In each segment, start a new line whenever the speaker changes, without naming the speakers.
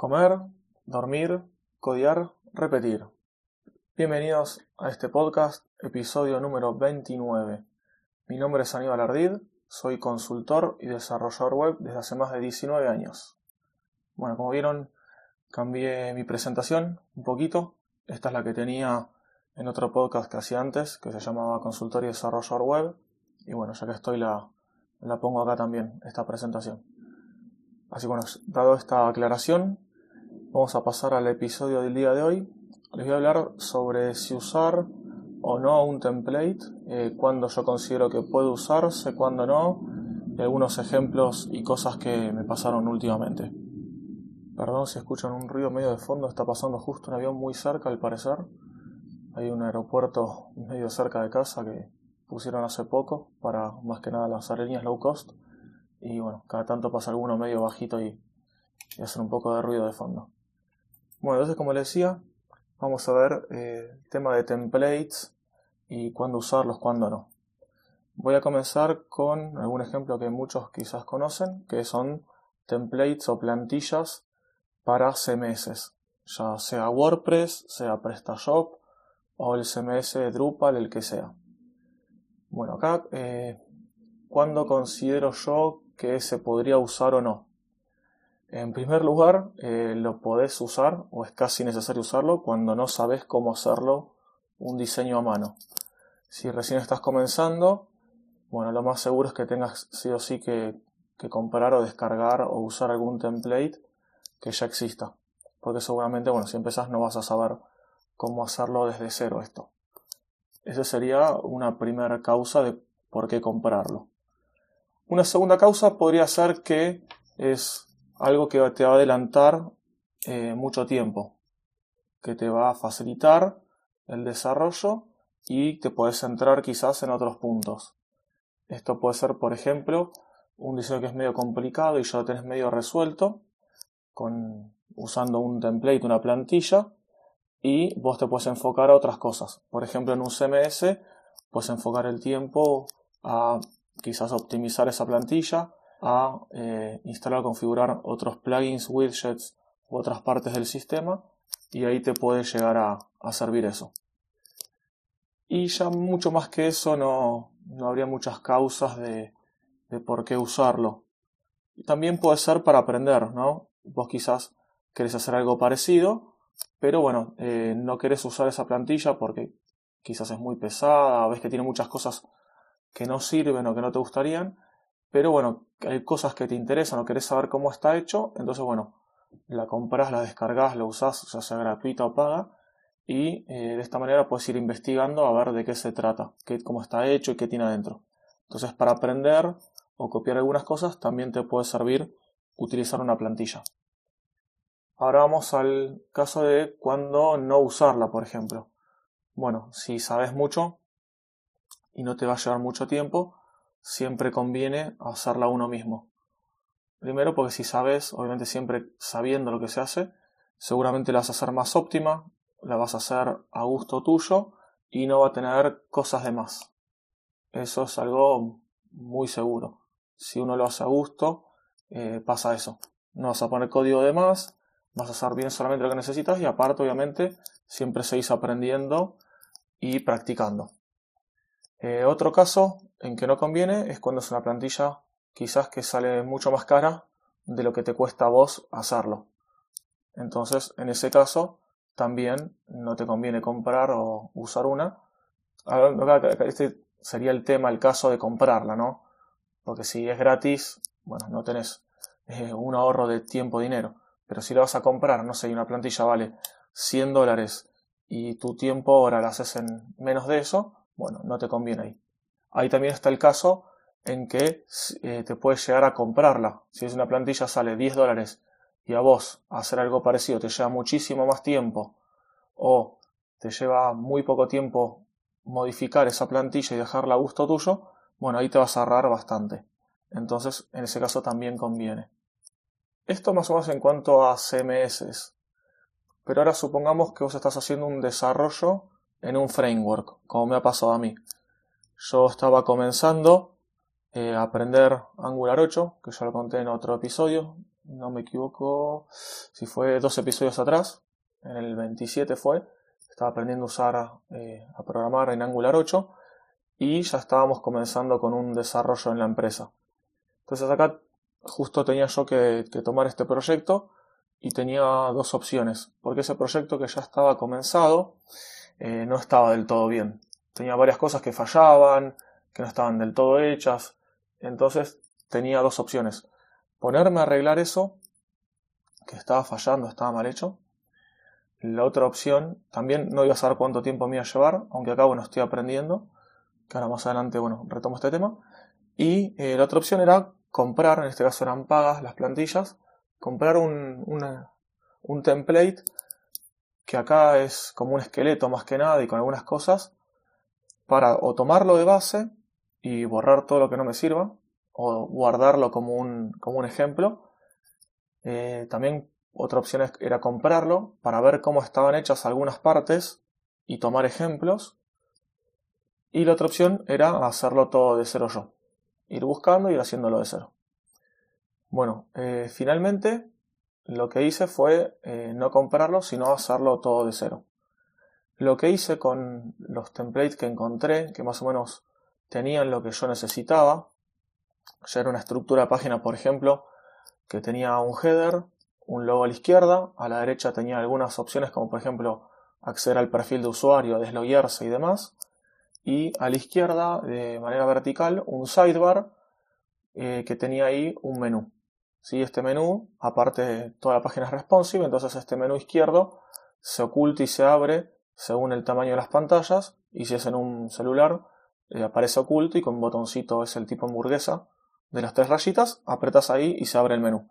Comer, dormir, codiar, repetir. Bienvenidos a este podcast, episodio número 29. Mi nombre es Aníbal Ardid, soy consultor y desarrollador web desde hace más de 19 años. Bueno, como vieron, cambié mi presentación un poquito. Esta es la que tenía en otro podcast que hacía antes, que se llamaba Consultor y Desarrollador Web. Y bueno, ya que estoy, la, la pongo acá también, esta presentación. Así bueno, dado esta aclaración, Vamos a pasar al episodio del día de hoy. Les voy a hablar sobre si usar o no un template, eh, cuándo yo considero que puede usarse, cuándo no, y algunos ejemplos y cosas que me pasaron últimamente. Perdón si escuchan un ruido medio de fondo, está pasando justo un avión muy cerca al parecer. Hay un aeropuerto medio cerca de casa que pusieron hace poco para más que nada las aerolíneas low cost. Y bueno, cada tanto pasa alguno medio bajito y, y hacen un poco de ruido de fondo. Bueno, entonces como les decía, vamos a ver eh, el tema de templates y cuándo usarlos, cuándo no. Voy a comenzar con algún ejemplo que muchos quizás conocen, que son templates o plantillas para CMS, ya sea WordPress, sea PrestaShop o el CMS Drupal, el que sea. Bueno, acá, eh, ¿cuándo considero yo que se podría usar o no? En primer lugar, eh, lo podés usar o es casi necesario usarlo cuando no sabes cómo hacerlo un diseño a mano. Si recién estás comenzando, bueno, lo más seguro es que tengas sí o sí que, comprar o descargar o usar algún template que ya exista. Porque seguramente, bueno, si empezás no vas a saber cómo hacerlo desde cero esto. Esa sería una primera causa de por qué comprarlo. Una segunda causa podría ser que es algo que te va a adelantar eh, mucho tiempo, que te va a facilitar el desarrollo y te puedes centrar quizás en otros puntos. Esto puede ser, por ejemplo, un diseño que es medio complicado y ya lo tenés medio resuelto, con, usando un template, una plantilla, y vos te puedes enfocar a otras cosas. Por ejemplo, en un CMS, puedes enfocar el tiempo a quizás optimizar esa plantilla, a eh, instalar o configurar otros plugins, widgets u otras partes del sistema y ahí te puede llegar a, servir eso. Y ya mucho más que eso no, no habría muchas causas de, de, por qué usarlo. También puede ser para aprender, ¿no? Vos quizás querés hacer algo parecido, pero bueno, eh, no querés usar esa plantilla porque quizás es muy pesada, ves que tiene muchas cosas que no sirven o que no te gustarían, pero bueno, hay cosas que te interesan o querés saber cómo está hecho, entonces bueno, la compras, la descargas, la usas, ya sea gratuita o paga, y eh, de esta manera puedes ir investigando a ver de qué se trata, qué, cómo está hecho y qué tiene adentro. Entonces para aprender o copiar algunas cosas también te puede servir utilizar una plantilla. Ahora vamos al caso de cuando no usarla, por ejemplo. Bueno, si sabes mucho y no te va a llevar mucho tiempo, siempre conviene hacerla uno mismo. Primero porque si sabes, obviamente siempre sabiendo lo que se hace, seguramente la vas a hacer más óptima, la vas a hacer a gusto tuyo y no va a tener cosas de más. Eso es algo muy seguro. Si uno lo hace a gusto, eh, pasa eso. No vas a poner código de más, vas a hacer bien solamente lo que necesitas y aparte, obviamente, siempre seguís aprendiendo y practicando. Eh, otro caso en que no conviene es cuando es una plantilla quizás que sale mucho más cara de lo que te cuesta a vos hacerlo. Entonces, en ese caso, también no te conviene comprar o usar una. Este sería el tema, el caso de comprarla, ¿no? Porque si es gratis, bueno, no tenés eh, un ahorro de tiempo, dinero. Pero si la vas a comprar, no sé, una plantilla vale 100 dólares y tu tiempo ahora la haces en menos de eso, bueno, no te conviene ahí. Ahí también está el caso en que eh, te puedes llegar a comprarla. Si es una plantilla sale 10 dólares y a vos hacer algo parecido te lleva muchísimo más tiempo o te lleva muy poco tiempo modificar esa plantilla y dejarla a gusto tuyo, bueno, ahí te vas a ahorrar bastante. Entonces, en ese caso también conviene. Esto más o menos en cuanto a CMS. Pero ahora supongamos que vos estás haciendo un desarrollo en un framework, como me ha pasado a mí. Yo estaba comenzando eh, a aprender Angular 8, que ya lo conté en otro episodio, no me equivoco, si fue dos episodios atrás, en el 27 fue, estaba aprendiendo a usar, eh, a programar en Angular 8 y ya estábamos comenzando con un desarrollo en la empresa. Entonces acá justo tenía yo que, tomar este proyecto y tenía dos opciones, porque ese proyecto que ya estaba comenzado eh, no estaba del todo bien. Tenía varias cosas que fallaban, que no estaban del todo hechas, entonces tenía dos opciones. Ponerme a arreglar eso, que estaba fallando, estaba mal hecho. La otra opción, también no iba a saber cuánto tiempo me iba a llevar, aunque acá, bueno, estoy aprendiendo, que ahora más adelante, bueno, retomo este tema. Y eh, la otra opción era comprar, en este caso eran pagas las plantillas, comprar un, un template que acá es como un esqueleto más que nada y con algunas cosas para o tomarlo de base y borrar todo lo que no me sirva o guardarlo como un, como un ejemplo. Eh, también otra opción era comprarlo para ver cómo estaban hechas algunas partes y tomar ejemplos. Y la otra opción era hacerlo todo de cero yo. Ir buscando y ir haciéndolo de cero. Bueno, eh, finalmente lo que hice fue eh, no comprarlo, sino hacerlo todo de cero. Lo que hice con los templates que encontré, que más o menos tenían lo que yo necesitaba, ya era una estructura de página, por ejemplo, que tenía un header, un logo a la izquierda, a la derecha tenía algunas opciones como por ejemplo acceder al perfil de usuario, desloguearse y demás, y a la izquierda, de manera vertical, un sidebar eh, que tenía ahí un menú. ¿Sí? Este menú, aparte toda la página es responsive, entonces este menú izquierdo se oculta y se abre según el tamaño de las pantallas, y si es en un celular, eh, aparece oculto y con un botoncito es el tipo hamburguesa de las tres rayitas, apretas ahí y se abre el menú.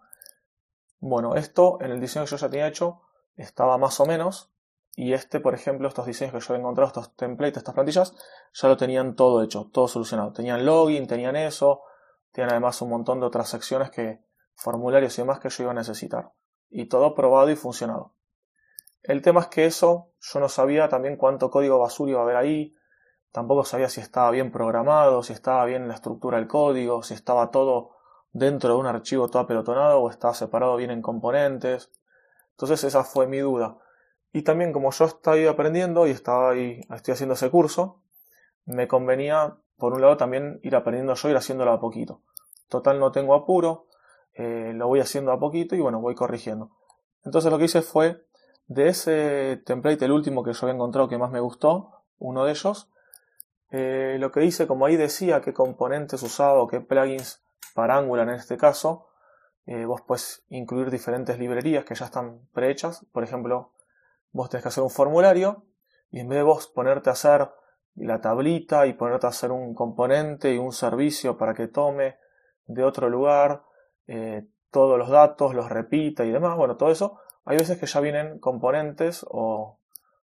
Bueno, esto en el diseño que yo ya tenía hecho estaba más o menos, y este, por ejemplo, estos diseños que yo he encontrado, estos templates, estas plantillas, ya lo tenían todo hecho, todo solucionado. Tenían login, tenían eso, tenían además un montón de otras secciones que, formularios y demás que yo iba a necesitar. Y todo probado y funcionado. El tema es que eso yo no sabía también cuánto código basura iba a haber ahí, tampoco sabía si estaba bien programado, si estaba bien la estructura del código, si estaba todo dentro de un archivo todo apelotonado o estaba separado bien en componentes. Entonces esa fue mi duda. Y también como yo estaba aprendiendo y estaba ahí, estoy haciendo ese curso, me convenía, por un lado, también ir aprendiendo yo, ir haciéndolo a poquito. Total, no tengo apuro, eh, lo voy haciendo a poquito y bueno, voy corrigiendo. Entonces lo que hice fue, de ese template, el último que yo había encontrado que más me gustó, uno de ellos, eh, lo que hice, como ahí decía qué componentes usaba o qué plugins para Angular en este caso, eh, vos puedes incluir diferentes librerías que ya están prehechas. Por ejemplo, vos tenés que hacer un formulario y en vez de vos ponerte a hacer la tablita y ponerte a hacer un componente y un servicio para que tome de otro lugar eh, todos los datos, los repita y demás, bueno, todo eso, hay veces que ya vienen componentes o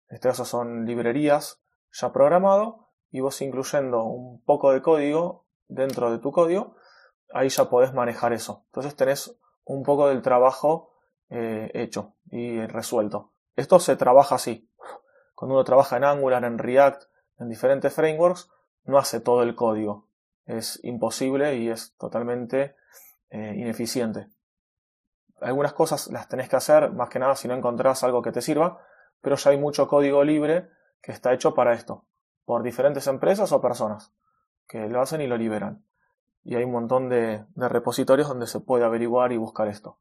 en este caso son librerías ya programado y vos incluyendo un poco de código dentro de tu código, ahí ya podés manejar eso. Entonces tenés un poco del trabajo eh, hecho y resuelto. Esto se trabaja así. Cuando uno trabaja en Angular, en React, en diferentes frameworks, no hace todo el código. Es imposible y es totalmente eh, ineficiente. Algunas cosas las tenés que hacer, más que nada si no encontrás algo que te sirva, pero ya hay mucho código libre que está hecho para esto, por diferentes empresas o personas que lo hacen y lo liberan. Y hay un montón de, repositorios donde se puede averiguar y buscar esto.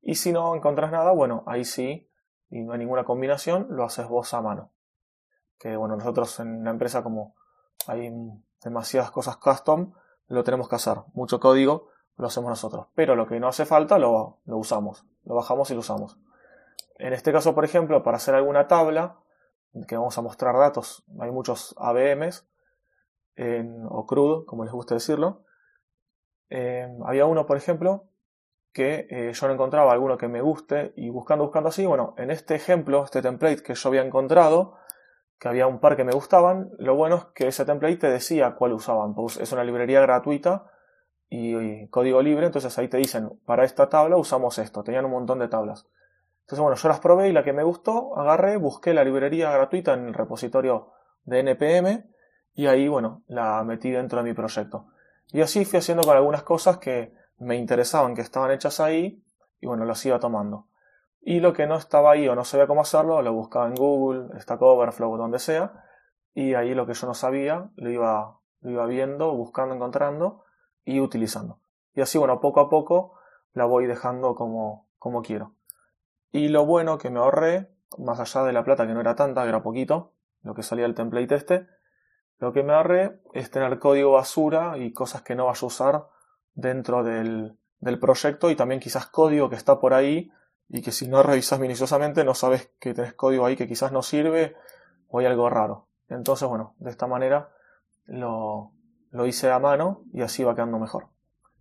Y si no encontrás nada, bueno, ahí sí, y no hay ninguna combinación, lo haces vos a mano. Que bueno, nosotros en la empresa como hay demasiadas cosas custom, lo tenemos que hacer. Mucho código lo hacemos nosotros. Pero lo que no hace falta lo, usamos, lo bajamos y lo usamos. En este caso, por ejemplo, para hacer alguna tabla, que vamos a mostrar datos, hay muchos ABMs, o CRUD, como les gusta decirlo. Eh, había uno, por ejemplo, que eh, yo no encontraba alguno que me guste y buscando, buscando así, bueno, en este ejemplo, este template que yo había encontrado, que había un par que me gustaban, lo bueno es que ese template te decía cuál usaban, pues es una librería gratuita y, código libre, entonces ahí te dicen, para esta tabla usamos esto, tenían un montón de tablas. Entonces bueno, yo las probé y la que me gustó, agarré, busqué la librería gratuita en el repositorio de NPM y ahí bueno, la metí dentro de mi proyecto. Y así fui haciendo con algunas cosas que me interesaban, que estaban hechas ahí y bueno, los iba tomando. Y lo que no estaba ahí o no sabía cómo hacerlo, lo buscaba en Google, Stack Overflow, donde sea, y ahí lo que yo no sabía lo iba, lo iba viendo, buscando, encontrando y utilizando. Y así, bueno, poco a poco la voy dejando como, como quiero. Y lo bueno que me ahorré, más allá de la plata que no era tanta, que era poquito, lo que salía del template este, lo que me ahorré es tener código basura y cosas que no vaya a usar dentro del, del proyecto y también quizás código que está por ahí y que si no revisas minuciosamente no sabes que tenés código ahí que quizás no sirve o hay algo raro. Entonces, bueno, de esta manera lo, lo hice a mano y así va quedando mejor.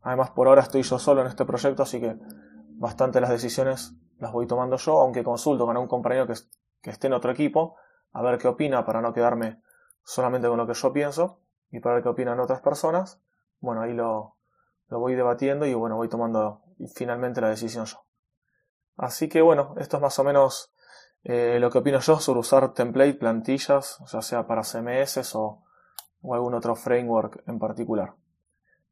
Además, por ahora estoy yo solo en este proyecto, así que bastante las decisiones las voy tomando yo, aunque consulto con un compañero que, que esté en otro equipo, a ver qué opina para no quedarme solamente con lo que yo pienso y para ver qué opinan otras personas. Bueno, ahí lo, lo voy debatiendo y bueno, voy tomando finalmente la decisión yo. Así que bueno, esto es más o menos eh, lo que opino yo sobre usar template, plantillas, ya sea para CMS o, o algún otro framework en particular.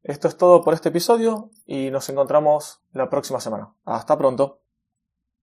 Esto es todo por este episodio y nos encontramos la próxima semana. Hasta pronto.